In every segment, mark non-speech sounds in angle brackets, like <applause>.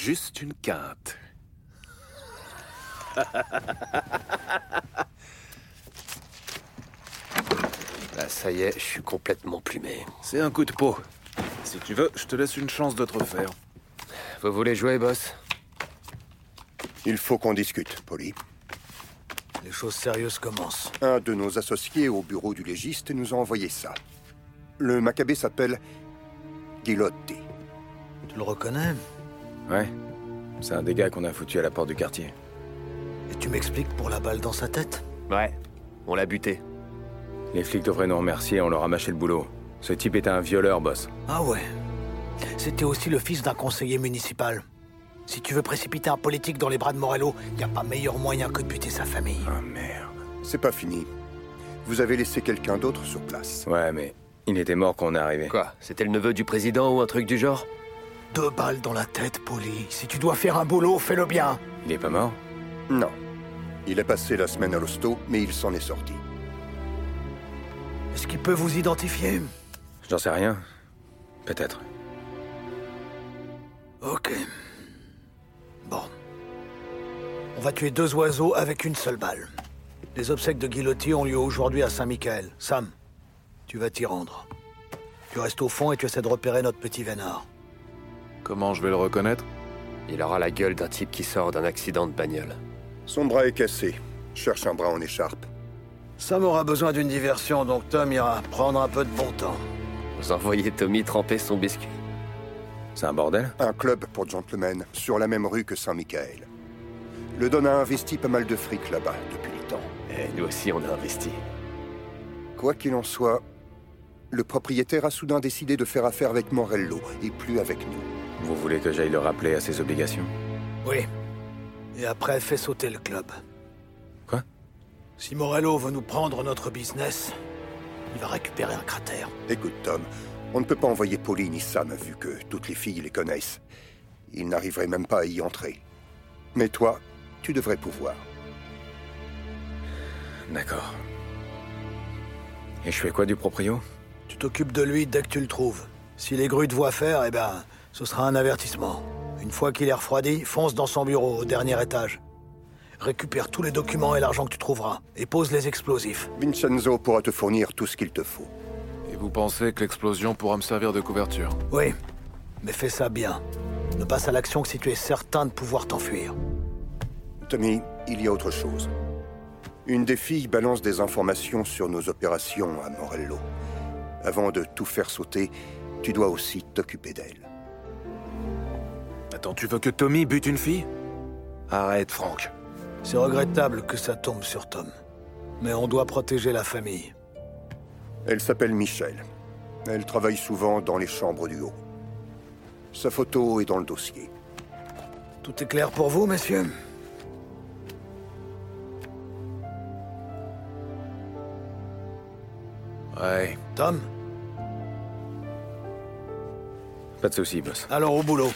juste une quinte. <laughs> Bah ça y est, je suis complètement plumé. C'est un coup de peau. Si tu veux, je te laisse une chance de te refaire. Vous voulez jouer, boss? Il faut qu'on discute, Polly. Les choses sérieuses commencent. Un de nos associés au bureau du légiste nous a envoyé ça. Le Maccabée s'appelle Guilotti. Tu le reconnais? Ouais. C'est un des gars qu'on a foutu à la porte du quartier. Et tu m'expliques pour la balle dans sa tête? Ouais, on l'a buté. Les flics devraient nous remercier, on leur a mâché le boulot. Ce type était un violeur, boss. Ah ouais. C'était aussi le fils d'un conseiller municipal. Si tu veux précipiter un politique dans les bras de Morello, y a pas meilleur moyen que de buter sa famille. Ah merde. C'est pas fini. Vous avez laissé quelqu'un d'autre sur place. Ouais, mais il était mort quand on est arrivé. Quoi C'était le neveu du président ou un truc du genre? Deux balles dans la tête, Polly. Si tu dois faire un boulot, fais-le bien. Il est pas mort? Non. Il a passé la semaine à l'hosto, mais il s'en est sorti. Est-ce qu'il peut vous identifier? J'en sais rien. Peut-être. Ok. Bon. On va tuer deux oiseaux avec une seule balle. Les obsèques de Guillotti ont lieu aujourd'hui à Saint-Michel. Sam, tu vas t'y rendre. Tu restes au fond et tu essaies de repérer notre petit vénard. Comment je vais le reconnaître? Il aura la gueule d'un type qui sort d'un accident de bagnole. Son bras est cassé. Cherche un bras en écharpe. Sam aura besoin d'une diversion, donc Tom ira prendre un peu de bon temps. Vous envoyez Tommy tremper son biscuit. C'est un bordel? Un club pour gentlemen, sur la même rue que Saint-Michael. Le Don a investi pas mal de fric là-bas depuis le temps. Et nous aussi, on a investi. Quoi qu'il en soit, le propriétaire a soudain décidé de faire affaire avec Morello et plus avec nous. Vous voulez que j'aille le rappeler à ses obligations Oui. Et après, fais sauter le club. Quoi? Si Morello veut nous prendre notre business, il va récupérer un cratère. Écoute, Tom, on ne peut pas envoyer Pauline ni Sam vu que toutes les filles les connaissent. Ils n'arriveraient même pas à y entrer. Mais toi, tu devrais pouvoir. D'accord. Et je fais quoi du proprio? Tu t'occupes de lui dès que tu le trouves. Si les grues te voient faire, eh ben, ce sera un avertissement. Une fois qu'il est refroidi, fonce dans son bureau, au dernier étage. Récupère tous les documents et l'argent que tu trouveras, et pose les explosifs. Vincenzo pourra te fournir tout ce qu'il te faut. Et vous pensez que l'explosion pourra me servir de couverture? Oui, mais fais ça bien. Ne passe à l'action que si tu es certain de pouvoir t'enfuir. Tommy, il y a autre chose. Une des filles balance des informations sur nos opérations à Morello. Avant de tout faire sauter, tu dois aussi t'occuper d'elle. Attends, tu veux que Tommy bute une fille? Arrête, Franck. C'est regrettable que ça tombe sur Tom. Mais on doit protéger la famille. Elle s'appelle Michelle. Elle travaille souvent dans les chambres du haut. Sa photo est dans le dossier. Tout est clair pour vous, messieurs? Ouais. Tom? Pas de soucis, boss. Alors au boulot.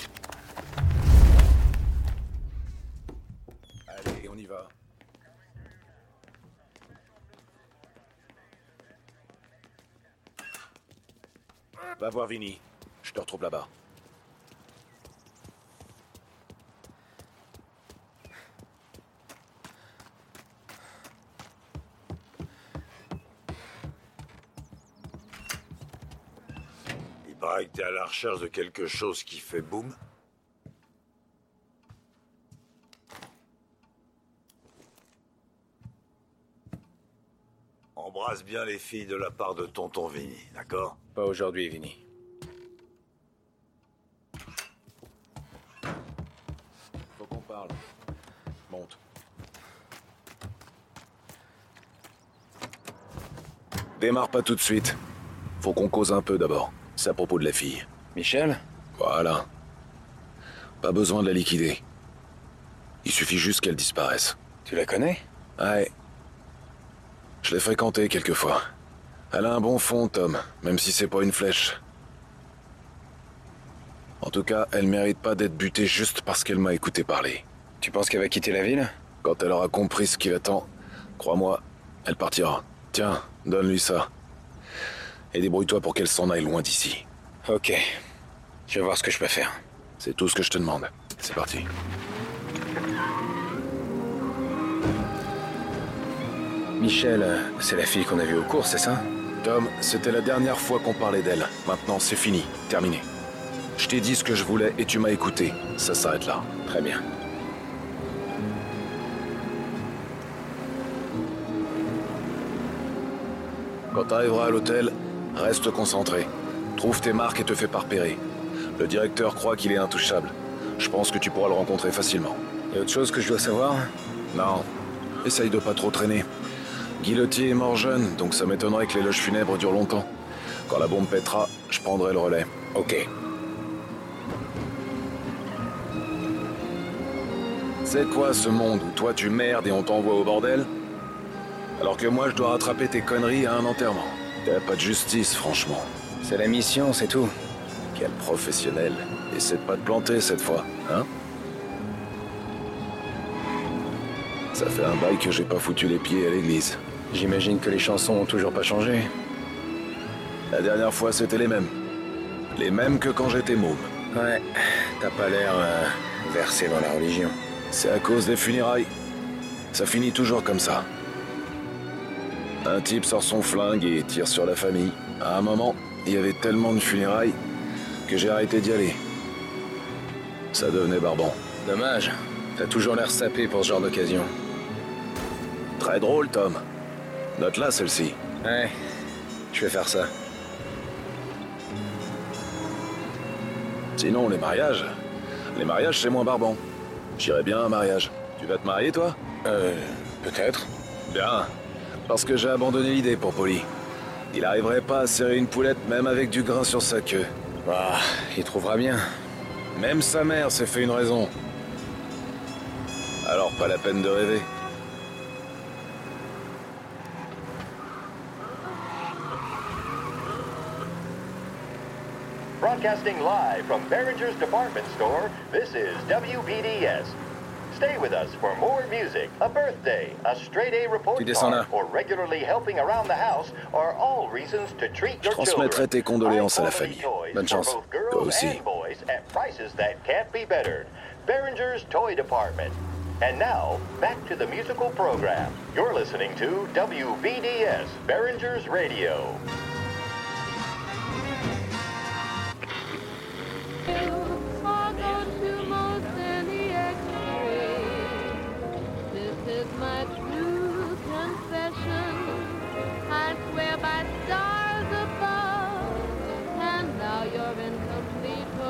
Allez, on y va. Va voir Vinny. Je te retrouve là-bas. Il paraît que t'es à la recherche de quelque chose qui fait boum. Embrasse bien les filles de la part de tonton Vinny, d'accord? Pas aujourd'hui, Vinny. Faut qu'on parle. Monte. Démarre pas tout de suite. Faut qu'on cause un peu d'abord. C'est à propos de la fille. Michel Voilà. Pas besoin de la liquider. Il suffit juste qu'elle disparaisse. Tu la connais? Ouais. Je l'ai fréquentée quelquefois. Elle a un bon fond, Tom, même si c'est pas une flèche. En tout cas, elle mérite pas d'être butée juste parce qu'elle m'a écouté parler. Tu penses qu'elle va quitter la ville? Quand elle aura compris ce qui l'attend, crois-moi, elle partira. Tiens, donne-lui ça. Et débrouille-toi pour qu'elle s'en aille loin d'ici. Ok. Je vais voir ce que je peux faire. C'est tout ce que je te demande. C'est parti. Michel, c'est la fille qu'on a vue au cours, c'est ça? Tom, c'était la dernière fois qu'on parlait d'elle. Maintenant, c'est fini. Terminé. Je t'ai dit ce que je voulais et tu m'as écouté. Ça s'arrête là. Très bien. Quand t'arriveras à l'hôtel, reste concentré. Trouve tes marques et te fais pas repérer. Le directeur croit qu'il est intouchable. Je pense que tu pourras le rencontrer facilement. Y a autre chose que je dois savoir? Non. Essaye de pas trop traîner. Guillotier est mort jeune, donc ça m'étonnerait que les loges funèbres durent longtemps. Quand la bombe pètera, je prendrai le relais. Ok. C'est quoi ce monde où toi tu merdes et on t'envoie au bordel? Alors que moi je dois rattraper tes conneries à un enterrement. T'as pas de justice, franchement. C'est la mission, c'est tout. Quel professionnel. Essaie de pas te planter cette fois, hein? Ça fait un bail que j'ai pas foutu les pieds à l'église. J'imagine que les chansons ont toujours pas changé. La dernière fois, c'était les mêmes. Les mêmes que quand j'étais môme. Ouais, t'as pas l'air euh, versé dans la religion. C'est à cause des funérailles. Ça finit toujours comme ça. Un type sort son flingue et tire sur la famille. À un moment, il y avait tellement de funérailles que j'ai arrêté d'y aller. Ça devenait barbant. Dommage. T'as toujours l'air sapé pour ce genre d'occasion. Très drôle, Tom. Note-la, celle-ci. Ouais, je vais faire ça. Sinon, les mariages. Les mariages, c'est moins barbant. J'irais bien à un mariage. Tu vas te marier, toi? Euh, peut-être. Bien. Parce que j'ai abandonné l'idée pour Polly. Il arriverait pas à serrer une poulette même avec du grain sur sa queue. Ah, il trouvera bien. Même sa mère s'est fait une raison. Alors pas la peine de rêver. Broadcasting live from Behringer's department store, this is. Stay with us for more music, a birthday, a straight A report Tu descends card, or regularly helping around the house are all reasons to treat Je your transmettrai children. tes condoléances à la famille. Bonne chance. Toi aussi. boys at prices that can't be bettered. Behringer's Toy Department. And now, back to the musical program. You're listening to WBDS, Behringer's Radio.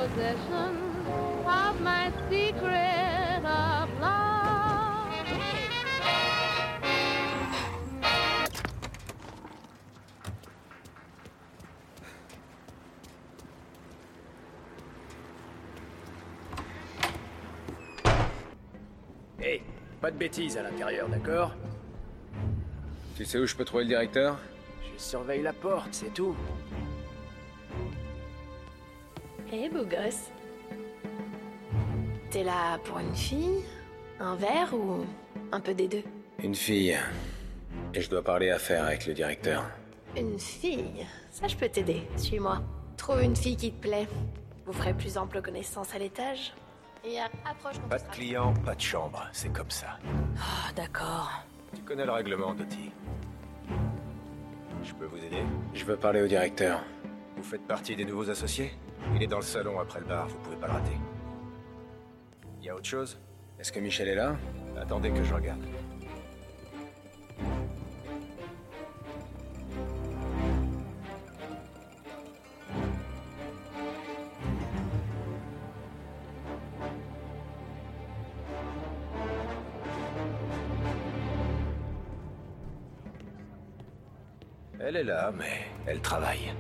Possession of my secret of love. Hé, pas de bêtises à l'intérieur, d'accord? Tu sais où je peux trouver le directeur? Je surveille la porte, c'est tout. Hé, beau gosse. T'es là pour une fille Un verre ou un peu des deux? Une fille. Et je dois parler affaires avec le directeur. Une fille Ça, je peux t'aider. Suis-moi. Trouve une fille qui te plaît. Vous ferez plus ample connaissance à l'étage. Et euh, approche Pas de client, pas de chambre, c'est comme ça. Ah, d'accord. Tu connais le règlement, Doty. Je peux vous aider? Je veux parler au directeur. Vous faites partie des nouveaux associés? Il est dans le salon après le bar, vous pouvez pas le rater. Y a autre chose? Est-ce que Michel est là? Attendez que je regarde. Elle est là, mais elle travaille.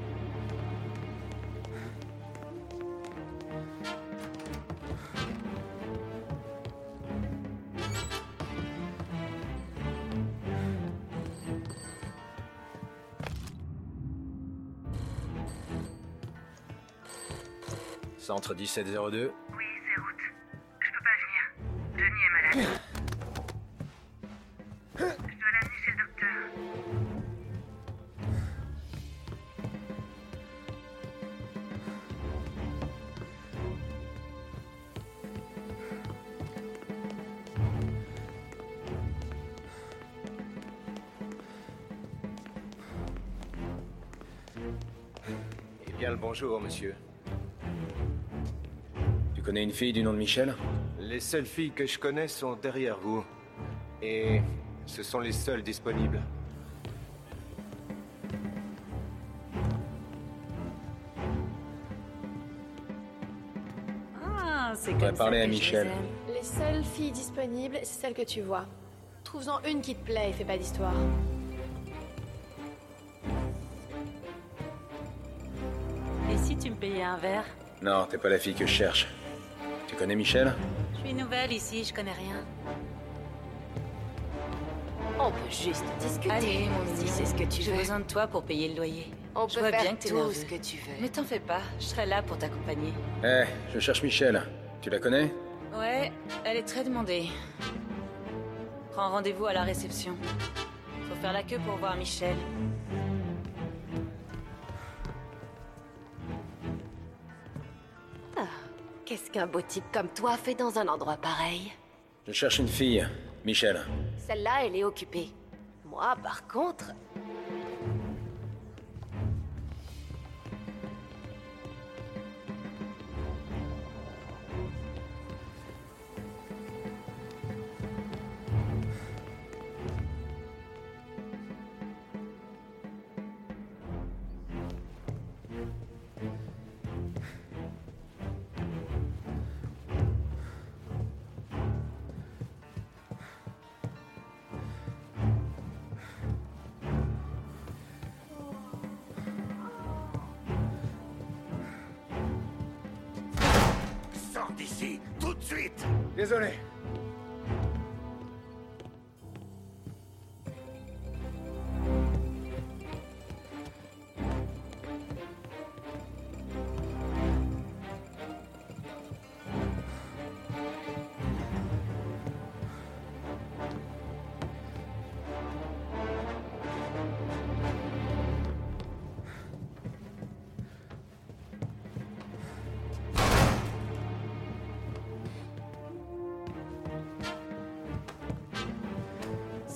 Centre 1702. Oui, c'est route. Je peux pas venir. Denis est malade. Je dois l'amener chez le docteur. Eh bien le bonjour, monsieur. Connais une fille du nom de Michel Les seules filles que je connais sont derrière vous. Et ce sont les seules disponibles. Ah, c'est On va comme ça parler à que je Michel. Les seules filles disponibles, c'est celles que tu vois. Trouve-en une qui te plaît et fais pas d'histoire. Et si tu me payais un verre? Non, t'es pas la fille que je cherche. Tu connais Michel Je suis nouvelle ici, je connais rien. On peut juste discuter. Allez, mon si c'est ce que tu J'ai veux. besoin de toi pour payer le loyer. On je peut vois faire bien que t'es tout ce que tu veux. Mais t'en fais pas, je serai là pour t'accompagner. Eh, je cherche Michel. Tu la connais? Ouais, elle est très demandée. Prends rendez-vous à la réception. Faut faire la queue pour voir Michel. Qu'est-ce qu'un beau type comme toi fait dans un endroit pareil Je cherche une fille. Michel. Celle-là, elle est occupée. Moi, par contre...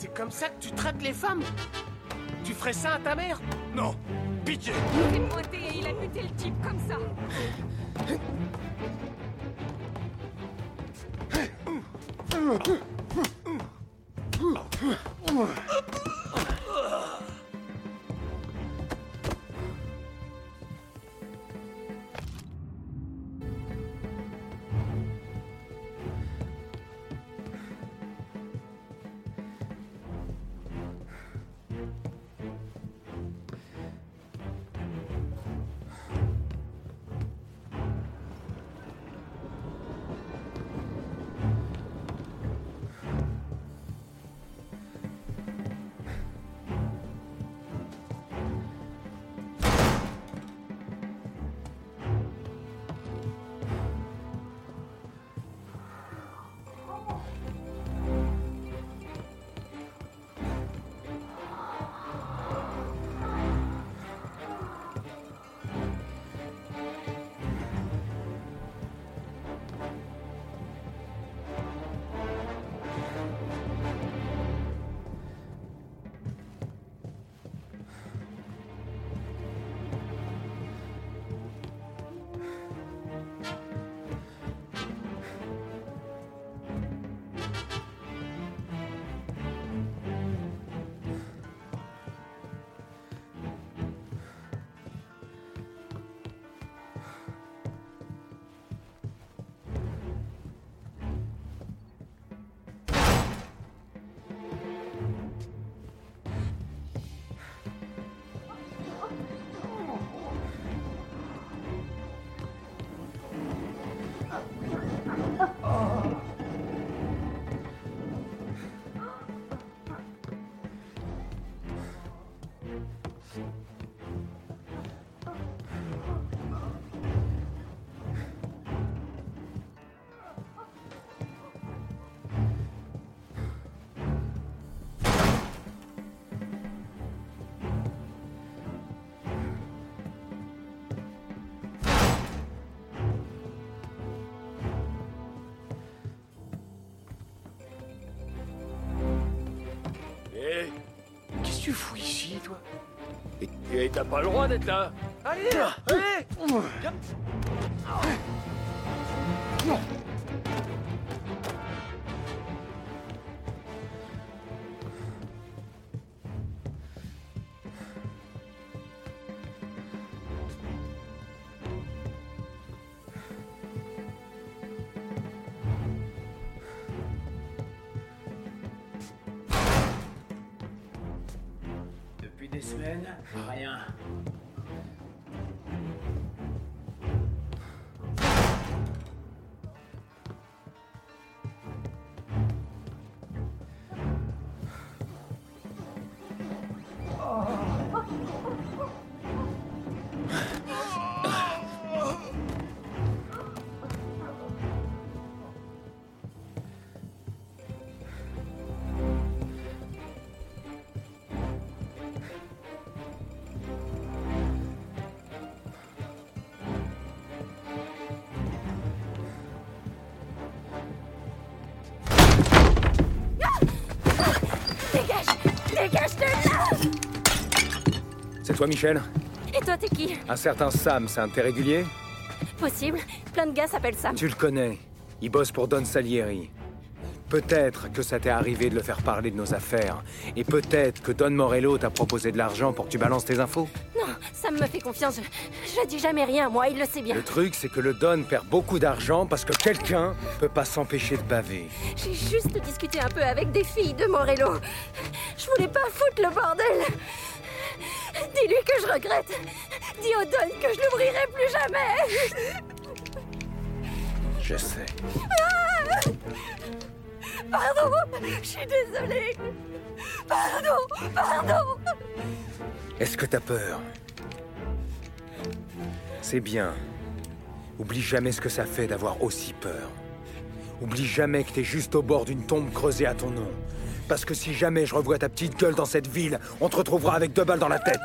C'est comme ça que tu traites les femmes Tu ferais ça à ta mère Non Pitié C'est pointé et il a buté le type comme ça. Et t'as pas le droit d'être là Allez Allez Viens. Depuis des semaines, rien. C'est toi, Michel Et toi, t'es qui Un certain Sam, c'est un de tes réguliers Possible. Plein de gars s'appellent Sam. Tu le connais. Il bosse pour Don Salieri. Peut-être que ça t'est arrivé de le faire parler de nos affaires. Et peut-être que Don Morello t'a proposé de l'argent pour que tu balances tes infos. Non, Sam me fait confiance. Je, je dis jamais rien, moi, il le sait bien. Le truc, c'est que le Don perd beaucoup d'argent parce que quelqu'un peut pas s'empêcher de baver. J'ai juste discuté un peu avec des filles de Morello. Je voulais pas foutre le bordel. Dis-lui que je regrette. Dis au Don que je l'ouvrirai plus jamais. Je sais. Ah Pardon, je suis désolée. Pardon, pardon. Est-ce que t'as peur? C'est bien. Oublie jamais ce que ça fait d'avoir aussi peur. Oublie jamais que t'es juste au bord d'une tombe creusée à ton nom. Parce que si jamais je revois ta petite gueule dans cette ville, on te retrouvera avec deux balles dans la tête.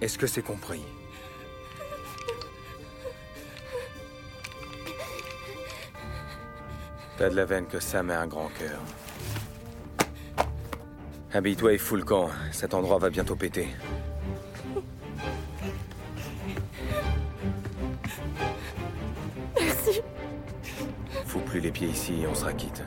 Est-ce que c'est compris? T'as de la veine que Sam a un grand cœur. Habille-toi et fous le camp. Cet endroit va bientôt péter. Merci. Fous plus les pieds ici et on sera quitte.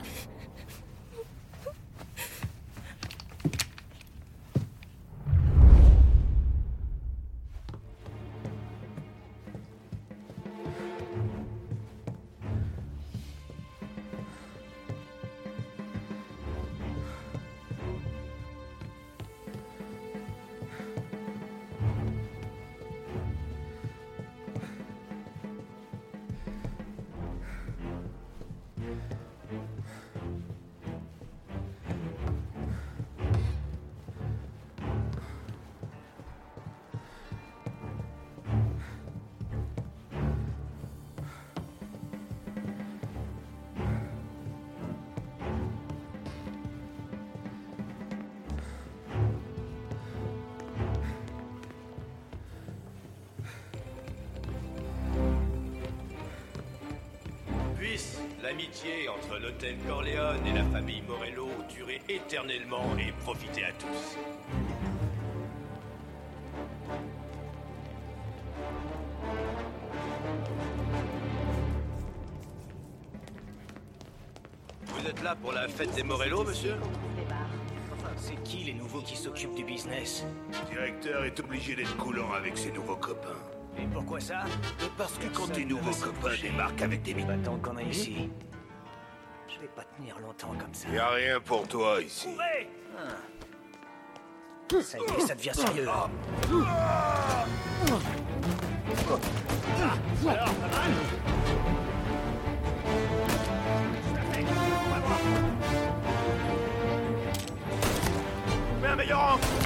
L'amitié entre l'hôtel Corleone et la famille Morello durer éternellement et profiter à tous. Vous êtes là pour la fête des Morello, monsieur? C'est qui les nouveaux qui s'occupent du business? Le directeur est obligé d'être coulant avec ses nouveaux copains. Pourquoi ça Parce que quand tes nouveaux copains débarquent avec des Pas tant qu'on a ici. Je vais pas tenir longtemps comme ça. Y a rien pour toi ici. Ça y est, ça devient sérieux. Alors, pas mal Mets un meilleur angle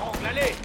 Merde, meilleur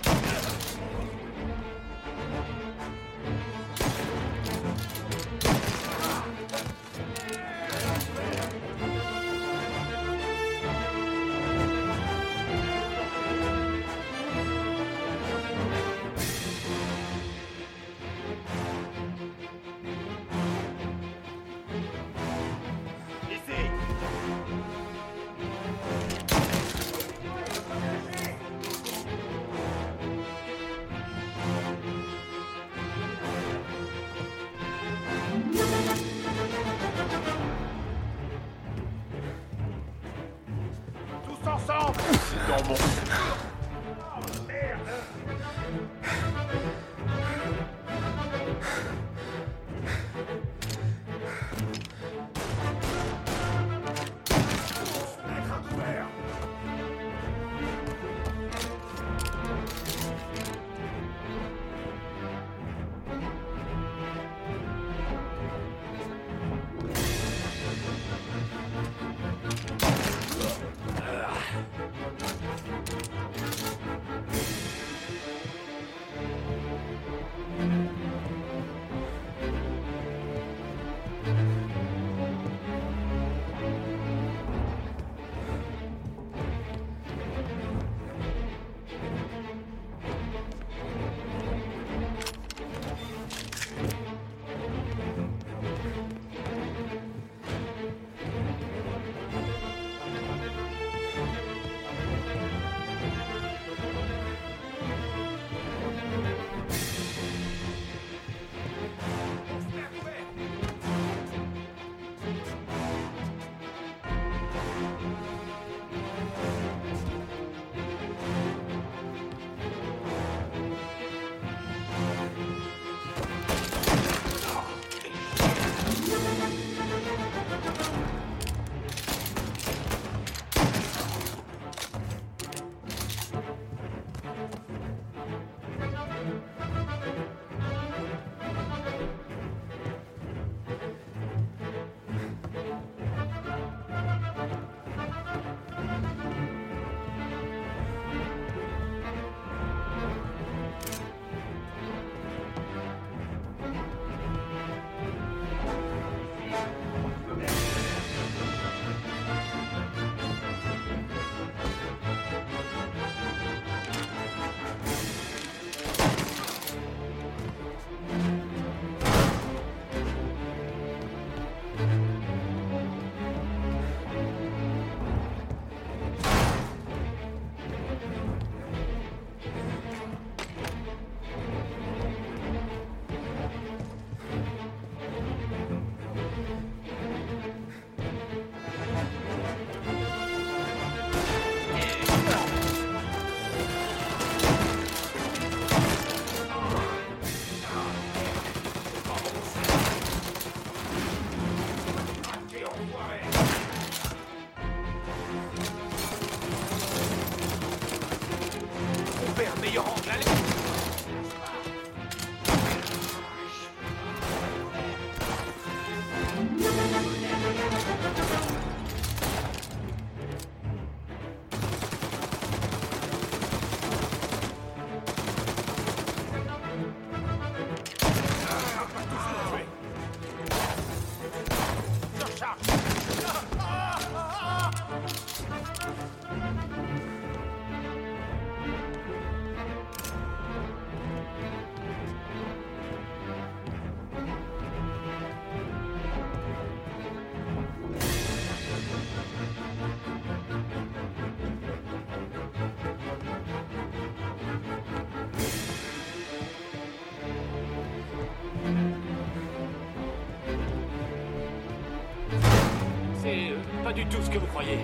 du tout ce que vous croyez.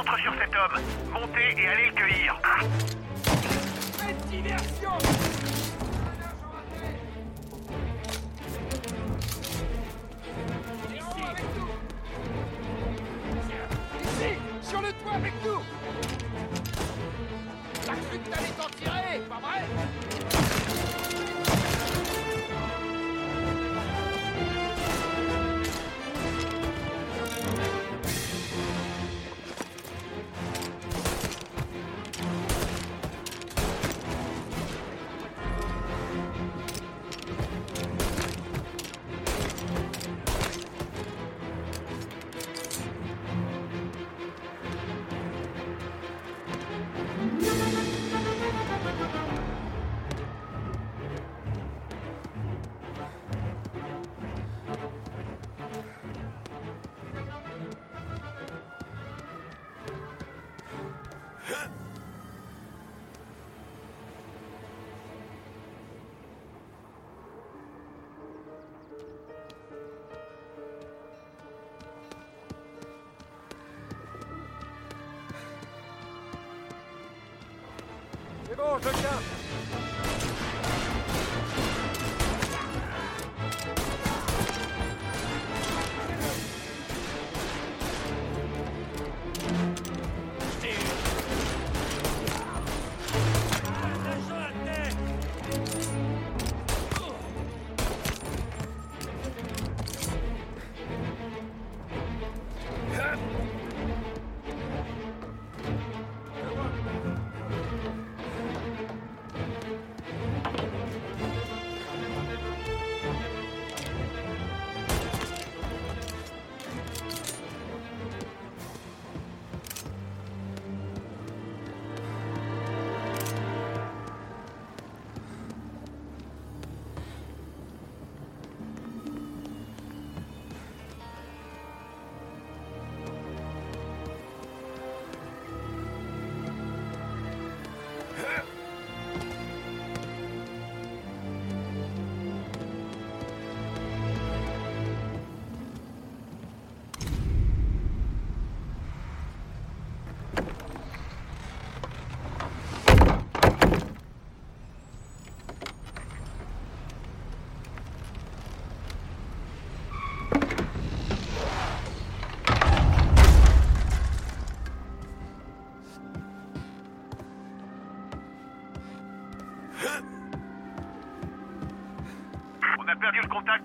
Rentre sur cet homme. Montez et allez le cueillir. 别动小心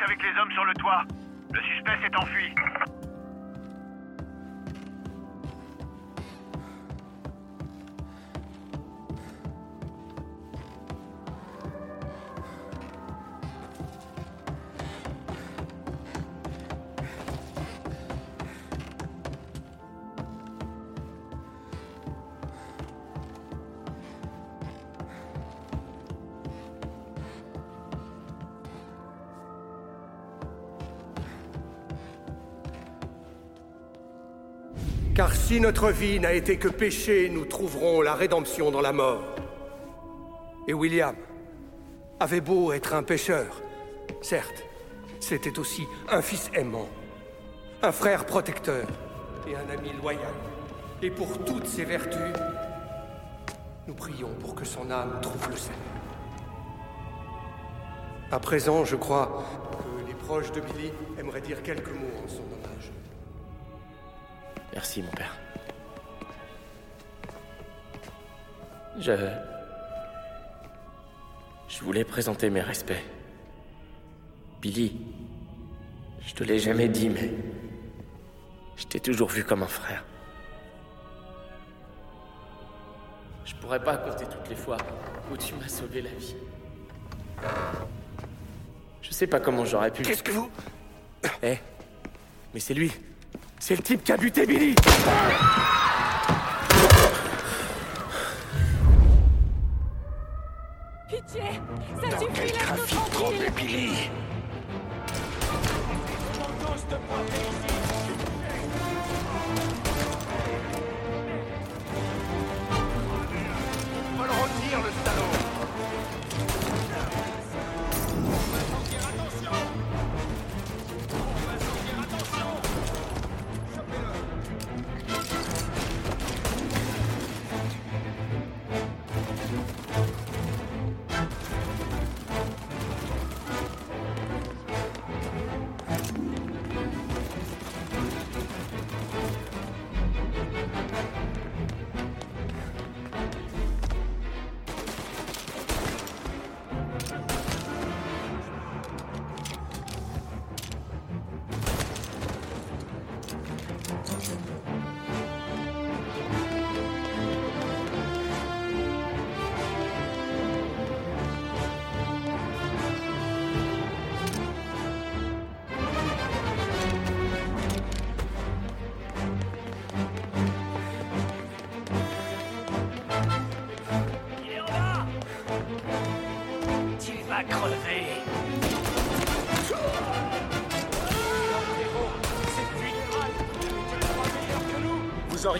avec les hommes sur le toit. Le suspect s'est enfui. Si notre vie n'a été que péché, nous trouverons la rédemption dans la mort. Et William avait beau être un pécheur, certes, c'était aussi un fils aimant, un frère protecteur et un ami loyal. Et pour toutes ces vertus, nous prions pour que son âme trouve le salut. À présent, je crois que les proches de Billy aimeraient dire quelques mots en son hommage. Merci, mon père. Je... Je voulais présenter mes respects. Billy, je te l'ai jamais dit, mais... Je t'ai toujours vu comme un frère. Je pourrais pas compter toutes les fois où tu m'as sauvé la vie. Je sais pas comment j'aurais pu... Qu'est-ce que vous... Eh Mais c'est lui C'est le type qui a buté Billy 你。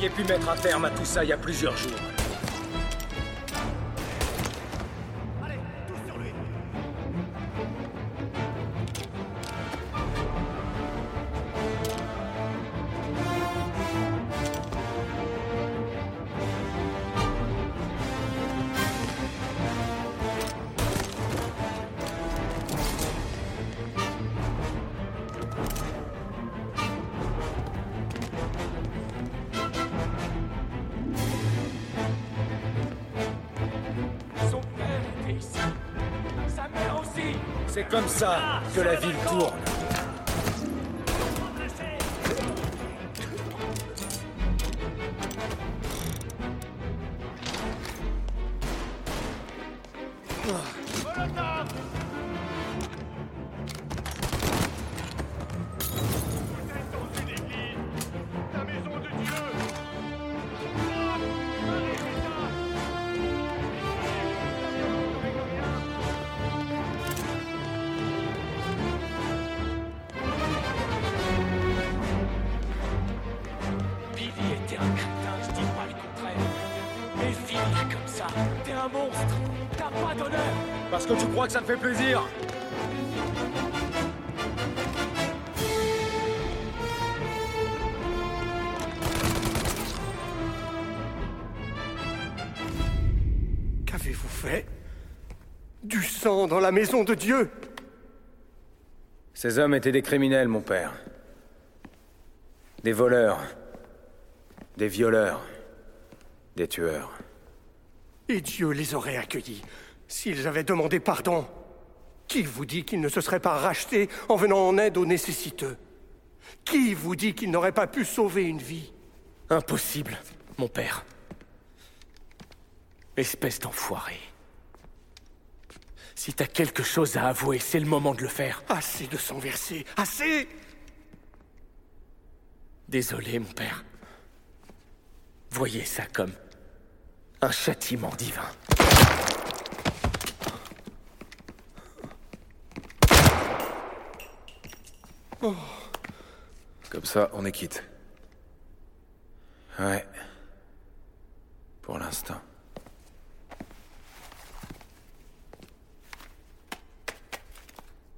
Pu mettre un terme à tout ça il y a plusieurs jours. Comme ça que la ville tourne. Dans la maison de Dieu Ces hommes étaient des criminels, mon père. Des voleurs. Des violeurs. Des tueurs. Et Dieu les aurait accueillis s'ils avaient demandé pardon. Qui vous dit qu'il ne se serait pas racheté en venant en aide aux nécessiteux? Qui vous dit qu'il n'aurait pas pu sauver une vie? Impossible, mon père. Espèce d'enfoiré. Si t'as quelque chose à avouer, c'est le moment de le faire. Assez de sang versé, assez Désolé, mon père. Voyez ça comme un châtiment divin. Comme ça, on est quitte. Ouais. Pour l'instant.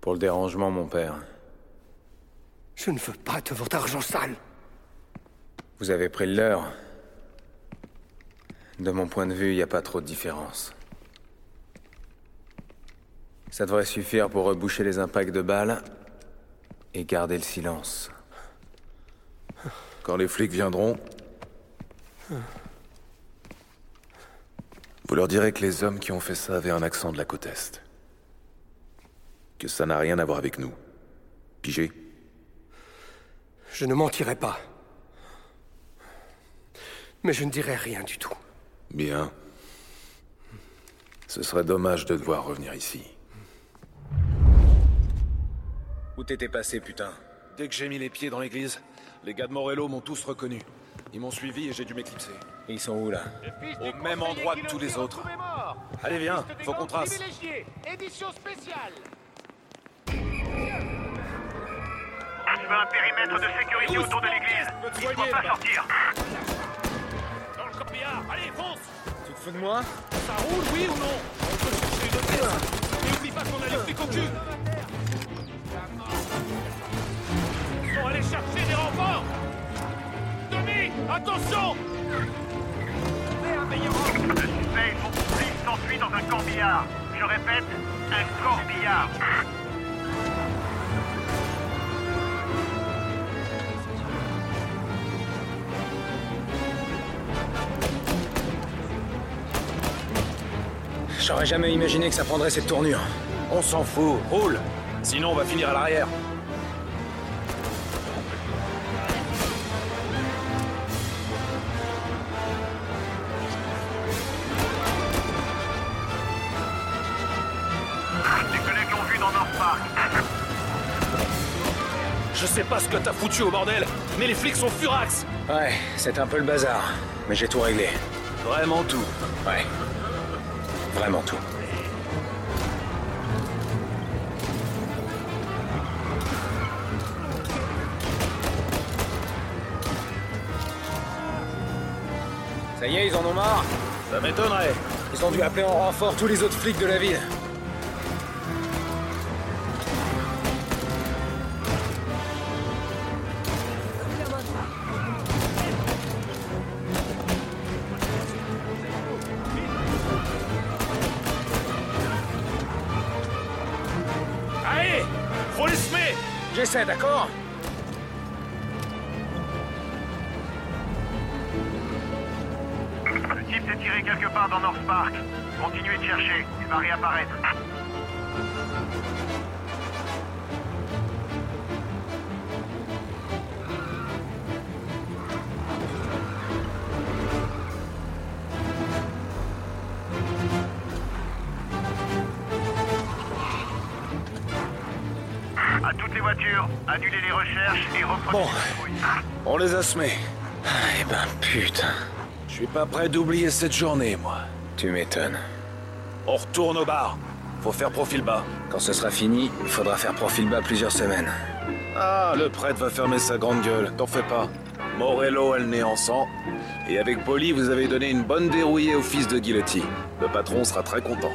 Pour le dérangement, mon père. Je ne veux pas de votre argent sale. Vous avez pris le leur. De mon point de vue, il n'y a pas trop de différence. Ça devrait suffire pour reboucher les impacts de balles et garder le silence. Quand les flics viendront, vous leur direz que les hommes qui ont fait ça avaient un accent de la côte Est. Que ça n'a rien à voir avec nous. Pigé Je ne mentirai pas. Mais je ne dirai rien du tout. Bien. Ce serait dommage de devoir revenir ici. Où t'étais passé, putain? Dès que j'ai mis les pieds dans l'église, les gars de Morello m'ont tous reconnu. Ils m'ont suivi et j'ai dû m'éclipser. Et ils sont où, là? Au même endroit que tous les autres. Allez, viens, faut qu'on trace. Édition spéciale veux un périmètre de sécurité autour de l'église. Il ne doit pas sortir. Dans le corbillard Allez, fonce Tu te fous de moi Ça roule, oui ou non On peut chercher une autre Et oublie pas qu'on a les flics au cul Ils sont allés chercher des renforts Tommy, attention Le suspect et son complice s'enfuient dans un corbillard. Je répète, un corbillard. J'aurais jamais imaginé que ça prendrait cette tournure. On s'en fout, roule Sinon, on va finir à l'arrière. Tes collègues l'ont vu dans North Park. Je sais pas ce que t'as foutu au bordel, mais les flics sont furax Ouais, c'est un peu le bazar, mais j'ai tout réglé. Vraiment tout. Ouais. Vraiment tout. Ça y est, ils en ont marre Ça m'étonnerait. Ils ont dû appeler en renfort tous les autres flics de la ville. D'accord? Le type s'est tiré quelque part dans North Park. Continuez de chercher, il va réapparaître. Annulez les recherches et reprenez Bon. On les a semés. Eh ben putain. Je suis pas prêt d'oublier cette journée, moi. Tu m'étonnes. On retourne au bar. Faut faire profil bas. Quand ce sera fini, il faudra faire profil bas plusieurs semaines. Ah, le prêtre va fermer sa grande gueule, t'en fais pas. Morello a le nez en sang. Et avec Polly, vous avez donné une bonne dérouillée au fils de Guilloty. Le patron sera très content.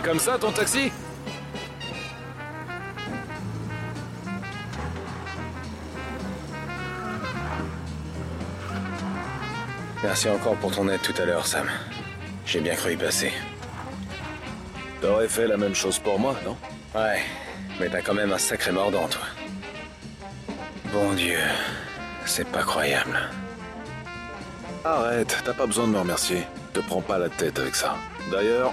Comme ça ton taxi Merci encore pour ton aide tout à l'heure, Sam. J'ai bien cru y passer. T'aurais fait la même chose pour moi, non? Ouais, mais t'as quand même un sacré mordant, toi. Bon Dieu, c'est pas croyable. Arrête, t'as pas besoin de me remercier. Te prends pas la tête avec ça. D'ailleurs,